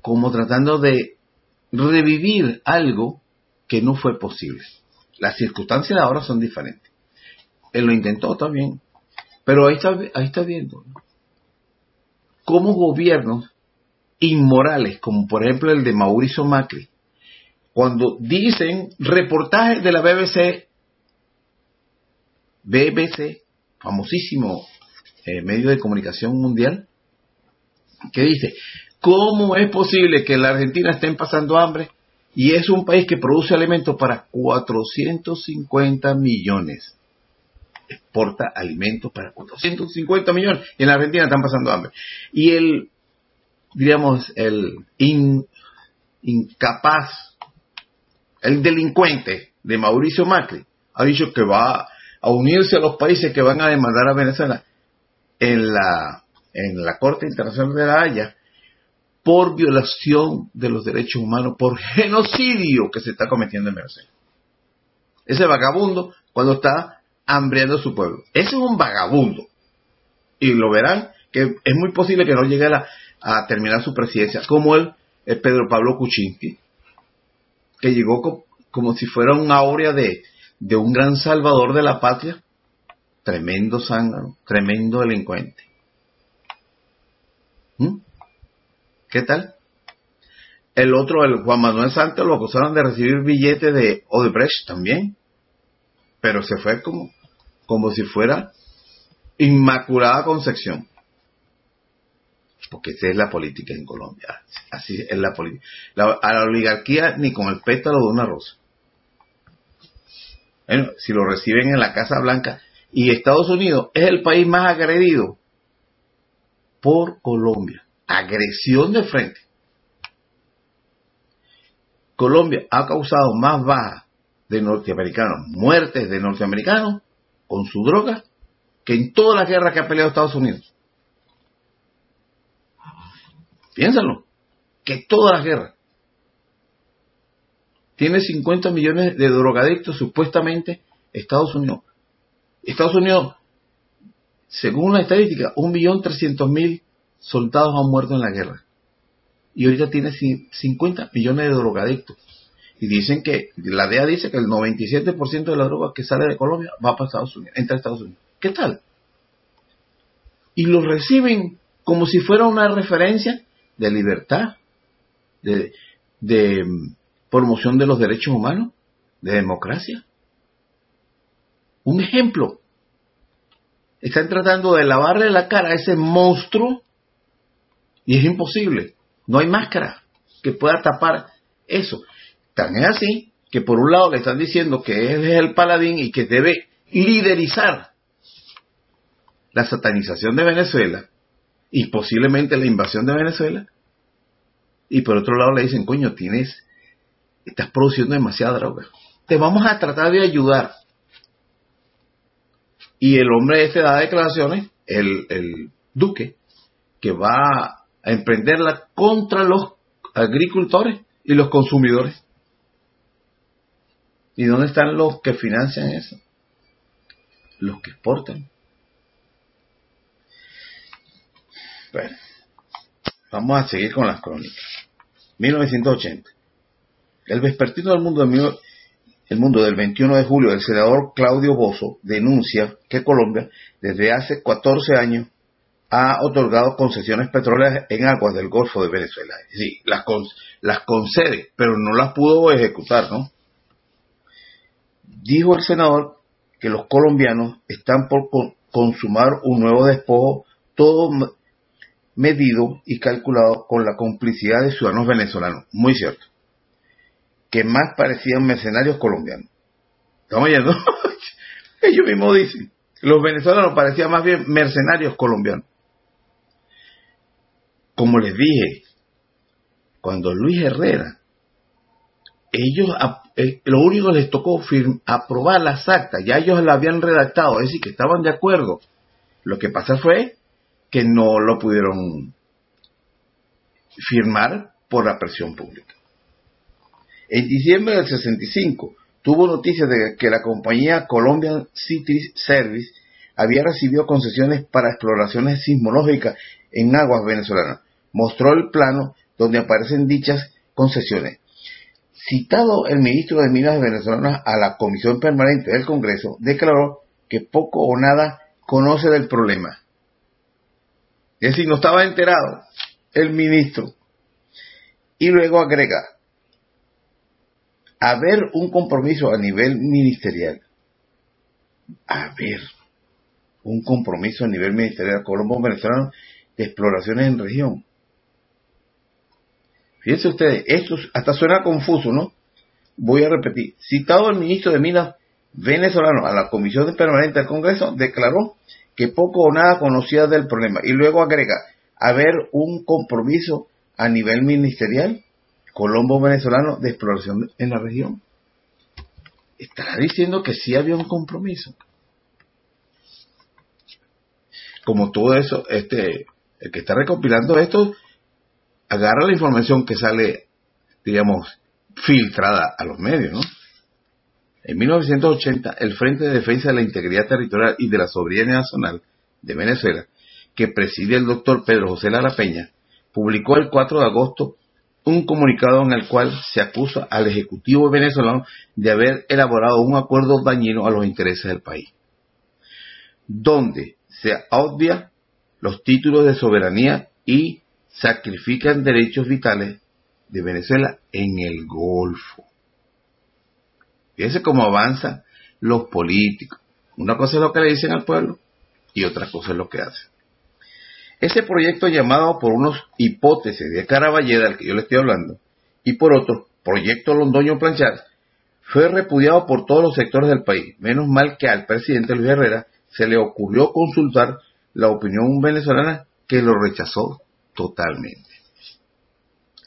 como tratando de revivir algo que no fue posible. Las circunstancias de ahora son diferentes. Él lo intentó también, pero ahí está, ahí está viendo cómo gobiernos inmorales, como por ejemplo el de Mauricio Macri, cuando dicen reportajes de la BBC, BBC, famosísimo eh, medio de comunicación mundial, que dice, ¿Cómo es posible que la Argentina estén pasando hambre y es un país que produce alimentos para 450 millones? Exporta alimentos para 450 millones y en la Argentina están pasando hambre. Y el, diríamos, el incapaz, el delincuente de Mauricio Macri ha dicho que va a unirse a los países que van a demandar a Venezuela en la, en la Corte Internacional de la Haya por violación de los derechos humanos, por genocidio que se está cometiendo en Venezuela. Ese vagabundo cuando está hambriando a su pueblo. Ese es un vagabundo. Y lo verán que es muy posible que no llegue a, terminar su presidencia, como el, Pedro Pablo Kuczynski, que llegó como si fuera una aurea de, de un gran salvador de la patria. Tremendo zángano, tremendo delincuente. ¿Mm? ¿Qué tal? El otro, el Juan Manuel Santos, lo acusaron de recibir billetes de Odebrecht también. Pero se fue como, como si fuera Inmaculada Concepción. Porque esa es la política en Colombia. Así es la política. a la oligarquía ni con el pétalo de una rosa. Bueno, si lo reciben en la Casa Blanca y Estados Unidos es el país más agredido por Colombia agresión de frente. Colombia ha causado más bajas de norteamericanos, muertes de norteamericanos con su droga, que en todas las guerras que ha peleado Estados Unidos. Piénsalo. Que todas las guerras. Tiene 50 millones de drogadictos supuestamente Estados Unidos. Estados Unidos, según la estadística, 1.300.000 soldados han muerto en la guerra. Y ahorita tiene 50 millones de drogadictos. Y dicen que, la DEA dice que el 97% de la droga que sale de Colombia va para Estados Unidos, entra a Estados Unidos. ¿Qué tal? Y lo reciben como si fuera una referencia de libertad, de, de mm, promoción de los derechos humanos, de democracia. Un ejemplo. Están tratando de lavarle la cara a ese monstruo y es imposible. No hay máscara que pueda tapar eso. Tan es así que por un lado le están diciendo que es el paladín y que debe liderizar la satanización de Venezuela y posiblemente la invasión de Venezuela. Y por otro lado le dicen, coño, tienes, estás produciendo demasiada droga. Te vamos a tratar de ayudar. Y el hombre este da declaraciones, el, el duque, que va a emprenderla contra los agricultores y los consumidores. ¿Y dónde están los que financian eso? Los que exportan. Bueno, vamos a seguir con las crónicas. 1980. El vespertino del mundo, de, el mundo del 21 de julio, el senador Claudio Bozo denuncia que Colombia, desde hace 14 años, ha otorgado concesiones petroleras en aguas del Golfo de Venezuela. Sí, las, las concede, pero no las pudo ejecutar, ¿no? Dijo el senador que los colombianos están por consumar un nuevo despojo, todo medido y calculado con la complicidad de ciudadanos venezolanos. Muy cierto. Que más parecían mercenarios colombianos. ¿Estamos oyendo? Ellos mismos dicen. Los venezolanos parecían más bien mercenarios colombianos. Como les dije, cuando Luis Herrera, ellos, eh, lo único les tocó aprobar las actas, ya ellos la habían redactado, es decir, que estaban de acuerdo. Lo que pasa fue que no lo pudieron firmar por la presión pública. En diciembre del 65 tuvo noticias de que la compañía Colombian City Service había recibido concesiones para exploraciones sismológicas en aguas venezolanas. Mostró el plano donde aparecen dichas concesiones. Citado el ministro de Minas venezolanas a la Comisión Permanente del Congreso, declaró que poco o nada conoce del problema es decir, no estaba enterado el ministro. Y luego agrega, haber un compromiso a nivel ministerial. Haber un compromiso a nivel ministerial Colombo venezolano de exploraciones en región. Fíjense ustedes, esto hasta suena confuso, ¿no? Voy a repetir. Citado el ministro de Minas venezolano a la Comisión Permanente del Congreso, declaró que poco o nada conocía del problema. Y luego agrega, haber un compromiso a nivel ministerial, Colombo venezolano, de exploración en la región. Estará diciendo que sí había un compromiso. Como todo eso, este, el que está recopilando esto, agarra la información que sale, digamos, filtrada a los medios, ¿no? En 1980, el Frente de Defensa de la Integridad Territorial y de la Soberanía Nacional de Venezuela, que preside el doctor Pedro José Lara Peña, publicó el 4 de agosto un comunicado en el cual se acusa al Ejecutivo venezolano de haber elaborado un acuerdo dañino a los intereses del país, donde se obvia los títulos de soberanía y sacrifican derechos vitales de Venezuela en el Golfo. Fíjense cómo avanzan los políticos. Una cosa es lo que le dicen al pueblo y otra cosa es lo que hacen. Ese proyecto llamado por unos hipótesis de Caraballeda, al que yo le estoy hablando, y por otro, Proyecto Londoño Planchar, fue repudiado por todos los sectores del país. Menos mal que al presidente Luis Herrera se le ocurrió consultar la opinión venezolana que lo rechazó totalmente.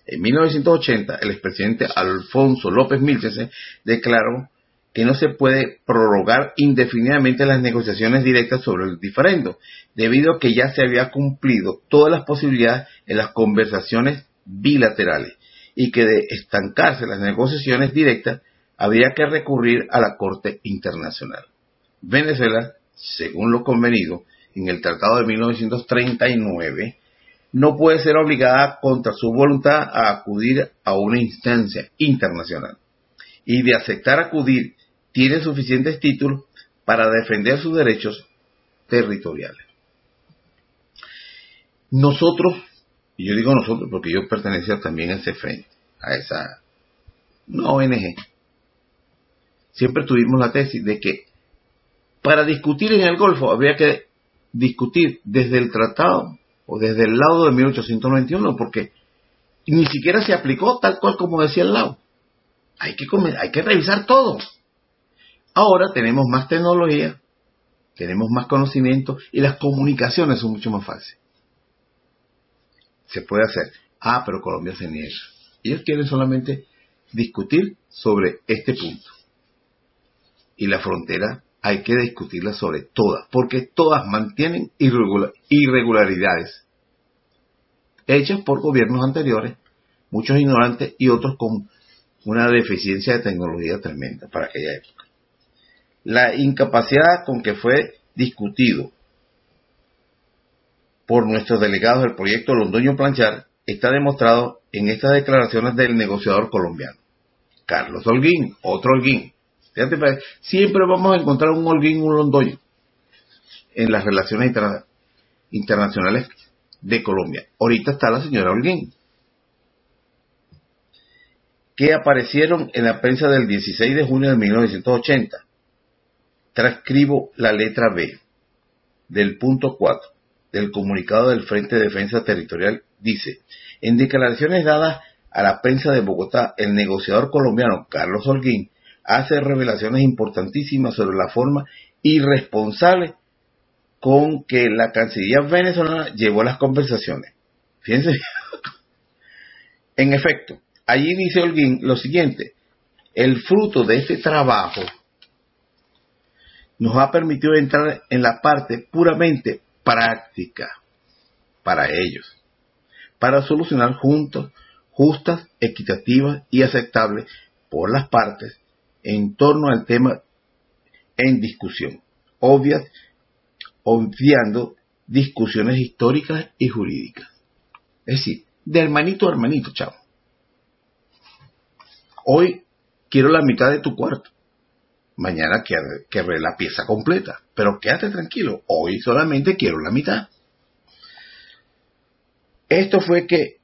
En 1980, el expresidente Alfonso López Milchese declaró que no se puede prorrogar indefinidamente las negociaciones directas sobre el diferendo, debido a que ya se había cumplido todas las posibilidades en las conversaciones bilaterales y que de estancarse las negociaciones directas habría que recurrir a la Corte Internacional. Venezuela, según lo convenido en el Tratado de 1939, no puede ser obligada contra su voluntad a acudir a una instancia internacional. Y de aceptar acudir, tiene suficientes títulos para defender sus derechos territoriales. Nosotros, y yo digo nosotros porque yo pertenecía también a ese frente, a esa no ONG, siempre tuvimos la tesis de que para discutir en el Golfo había que discutir desde el tratado o desde el lado de 1891, porque ni siquiera se aplicó tal cual como decía el lado. Hay que, hay que revisar todo. Ahora tenemos más tecnología, tenemos más conocimiento y las comunicaciones son mucho más fáciles. Se puede hacer. Ah, pero Colombia se niega. Ellos quieren solamente discutir sobre este punto. Y la frontera hay que discutirla sobre todas, porque todas mantienen irregularidades hechas por gobiernos anteriores, muchos ignorantes y otros con una deficiencia de tecnología tremenda para aquella época. La incapacidad con que fue discutido por nuestros delegados del proyecto Londoño Planchar está demostrado en estas declaraciones del negociador colombiano. Carlos Holguín, otro Holguín. Siempre vamos a encontrar un Holguín, un Londoño en las relaciones internacionales de Colombia. Ahorita está la señora Holguín, que aparecieron en la prensa del 16 de junio de 1980. Transcribo la letra B del punto 4 del comunicado del Frente de Defensa Territorial. Dice, en declaraciones dadas a la prensa de Bogotá, el negociador colombiano Carlos Holguín hace revelaciones importantísimas sobre la forma irresponsable con que la Cancillería venezolana llevó las conversaciones. Fíjense. en efecto, allí dice Holguín lo siguiente, el fruto de este trabajo nos ha permitido entrar en la parte puramente práctica para ellos, para solucionar juntos, justas, equitativas y aceptables por las partes en torno al tema en discusión, obvias obviando discusiones históricas y jurídicas. Es decir, de hermanito a hermanito, chavo. Hoy quiero la mitad de tu cuarto. Mañana querré la pieza completa. Pero quédate tranquilo. Hoy solamente quiero la mitad. Esto fue que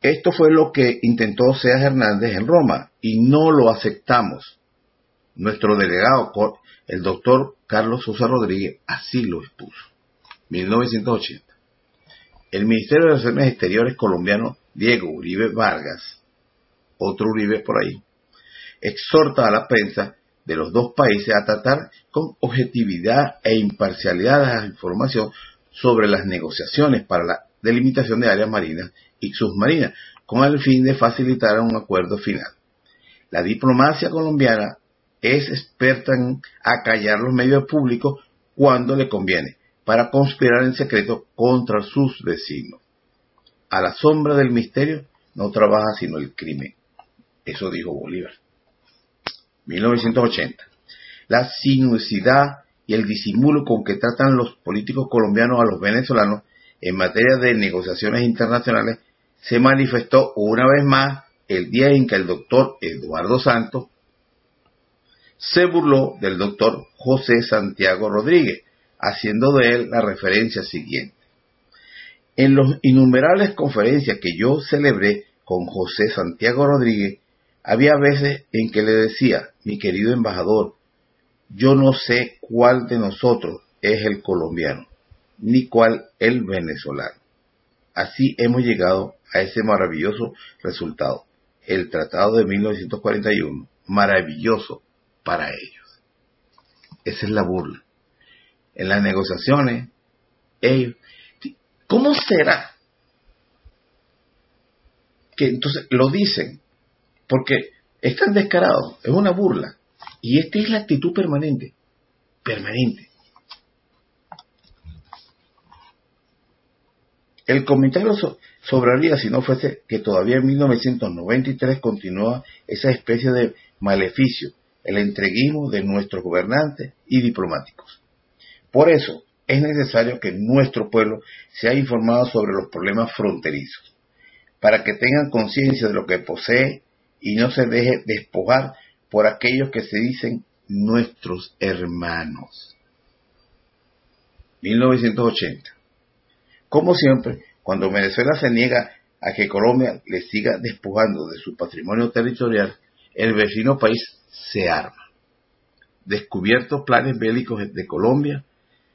esto fue lo que intentó Seas Hernández en Roma y no lo aceptamos. Nuestro delegado el doctor Carlos Sosa Rodríguez así lo expuso. 1980. El Ministerio de Relaciones Exteriores colombiano Diego Uribe Vargas, otro Uribe por ahí, exhorta a la prensa de los dos países a tratar con objetividad e imparcialidad la información sobre las negociaciones para la delimitación de áreas marinas y submarinas, con el fin de facilitar un acuerdo final. La diplomacia colombiana es experta en acallar los medios públicos cuando le conviene, para conspirar en secreto contra sus vecinos. A la sombra del misterio no trabaja sino el crimen. Eso dijo Bolívar. 1980. La sinuosidad y el disimulo con que tratan los políticos colombianos a los venezolanos en materia de negociaciones internacionales se manifestó una vez más el día en que el doctor Eduardo Santos se burló del doctor José Santiago Rodríguez, haciendo de él la referencia siguiente. En las innumerables conferencias que yo celebré con José Santiago Rodríguez, había veces en que le decía, mi querido embajador, yo no sé cuál de nosotros es el colombiano, ni cuál el venezolano. Así hemos llegado a ese maravilloso resultado, el Tratado de 1941, maravilloso para ellos. Esa es la burla. En las negociaciones, ellos, ¿cómo será que entonces lo dicen? Porque están descarados, es una burla. Y esta es la actitud permanente, permanente. El comentario so- sobraría si no fuese que todavía en 1993 continúa esa especie de maleficio, el entreguismo de nuestros gobernantes y diplomáticos. Por eso es necesario que nuestro pueblo sea informado sobre los problemas fronterizos, para que tengan conciencia de lo que posee y no se deje despojar por aquellos que se dicen nuestros hermanos. 1980. Como siempre, cuando Venezuela se niega a que Colombia le siga despojando de su patrimonio territorial, el vecino país se arma. Descubiertos planes bélicos de Colombia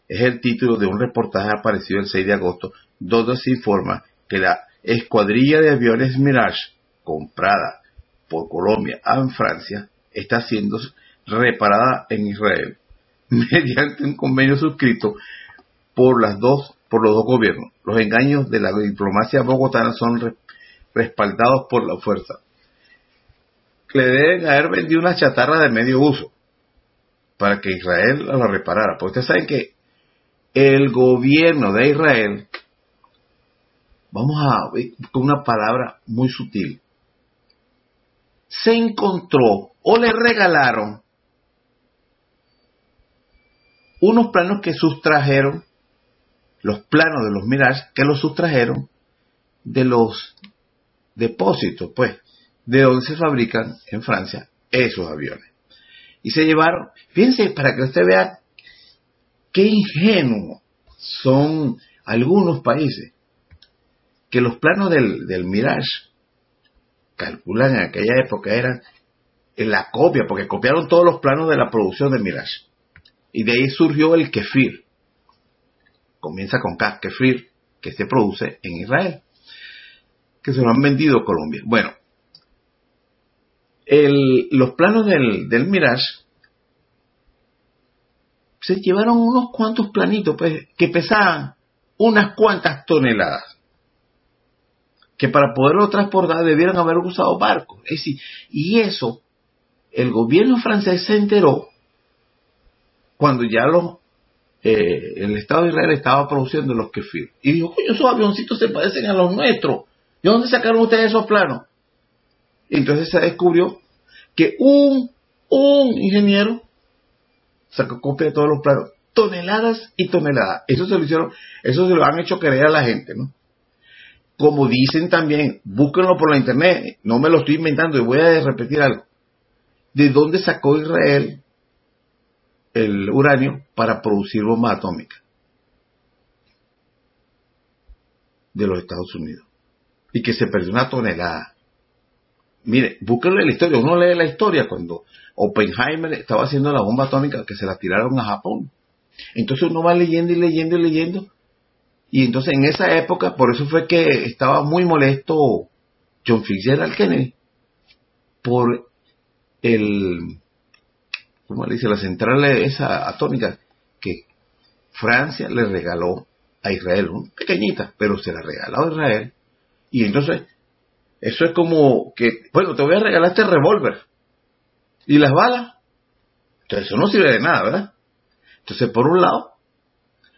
es el título de un reportaje aparecido el 6 de agosto, donde se informa que la escuadrilla de aviones Mirage, comprada por Colombia en Francia, está siendo reparada en Israel mediante un convenio suscrito por las dos por los dos gobiernos. Los engaños de la diplomacia bogotana son re- respaldados por la fuerza. Le deben haber vendido una chatarra de medio uso para que Israel la reparara. Porque ustedes saben que el gobierno de Israel, vamos a con una palabra muy sutil, se encontró o le regalaron unos planos que sustrajeron, los planos de los Mirage, que los sustrajeron de los depósitos, pues, de donde se fabrican en Francia esos aviones. Y se llevaron, fíjense, para que usted vea qué ingenuos son algunos países, que los planos del, del Mirage, calculan en aquella época, eran en la copia, porque copiaron todos los planos de la producción de Mirage. Y de ahí surgió el kefir. Comienza con K, kefir, que se produce en Israel. Que se lo han vendido a Colombia. Bueno, el- los planos del, Mirage se llevaron unos cuantos planitos pues, que pesaban unas cuantas toneladas. Que para poderlo transportar debieron haber usado barcos. Es decir, y eso, el gobierno francés se enteró cuando ya los, eh, el Estado de Israel estaba produciendo los kefir. Y dijo, coño, esos avioncitos se parecen a los nuestros. ¿De dónde sacaron ustedes esos planos? Entonces se descubrió que un, un ingeniero sacó copia de todos los planos. Toneladas y toneladas. Eso se lo hicieron, eso se lo han hecho creer a la gente, ¿no? Como dicen también, búsquenlo por la internet, no me lo estoy inventando y voy a repetir algo. ¿De dónde sacó Israel el uranio para producir bombas atómicas? De los Estados Unidos. Y que se perdió una tonelada. Mire, búsquenlo en la historia. Uno lee la historia cuando Oppenheimer estaba haciendo la bomba atómica que se la tiraron a Japón. Entonces uno va leyendo y leyendo y leyendo. Y entonces en esa época, por eso fue que estaba muy molesto John Fitzgerald Kennedy por el, ¿cómo le dice? La central esa atómica que Francia le regaló a Israel, pequeñita, pero se la regaló a Israel. Y entonces, eso es como que, bueno, te voy a regalar este revólver. ¿Y las balas? Entonces eso no sirve de nada, ¿verdad? Entonces, por un lado,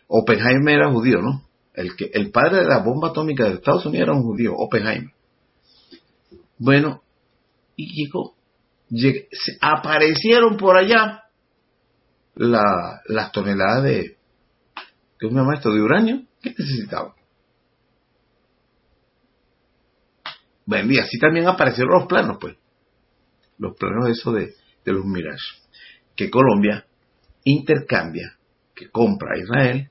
Oppenheimer era judío, ¿no? El, que, el padre de la bomba atómica de Estados Unidos era un judío, Oppenheimer. Bueno, y llegó, aparecieron por allá la- las toneladas de, ¿qué se llama esto? De uranio. ¿Qué necesitaban? Bueno, y así también aparecieron los planos, pues. Los planos eso de, de los Mirage. Que Colombia intercambia, que compra a Israel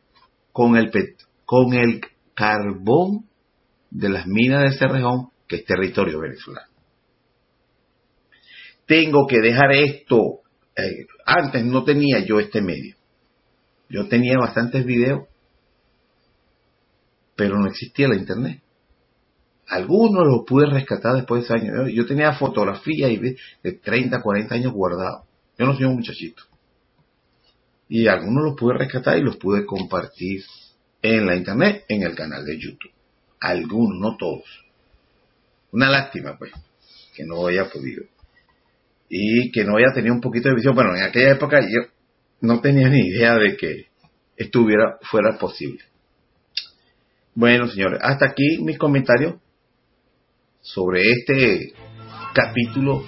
con el, con el carbón de las minas de Cerrejón, que es territorio venezolano. Tengo que dejar esto. eh, antes no tenía yo este medio. Yo tenía bastantes videos, pero no existía la internet. Algunos los pude rescatar después de ese año. Yo, tenía fotografías de 30, 40 años guardados. Yo no soy un muchachito. Y algunos los pude rescatar y los pude compartir en la internet, en el canal de YouTube. Algunos, no todos. Una lástima, pues, que no haya podido. y que no haya tenido un poquito de visión. Bueno, en aquella época yo no tenía ni idea de que estuviera fuera posible. Bueno, señores, hasta aquí mis comentarios sobre este capítulo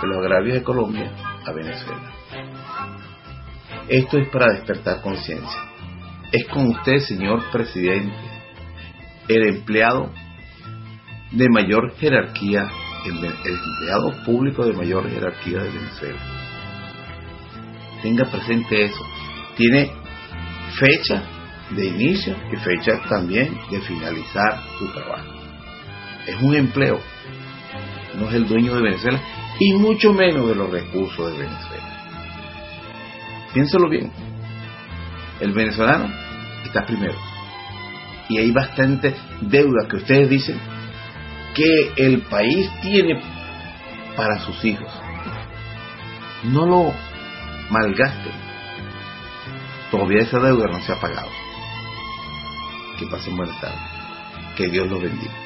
de los agravios de Colombia a Venezuela. Esto es para despertar conciencia. Es con usted, señor presidente, el empleado de mayor jerarquía, el, empleado público de mayor jerarquía de Venezuela. Tenga presente eso. Tiene fecha de inicio y fecha también de finalizar su trabajo. Es un empleo, no es el dueño de Venezuela y mucho menos de los recursos de Venezuela. Piénselo bien, el venezolano está primero y hay bastante deuda que ustedes dicen que el país tiene para sus hijos. No lo malgasten. Todavía esa deuda no se ha pagado. Que pasen buenas tardes. Que Dios los bendiga.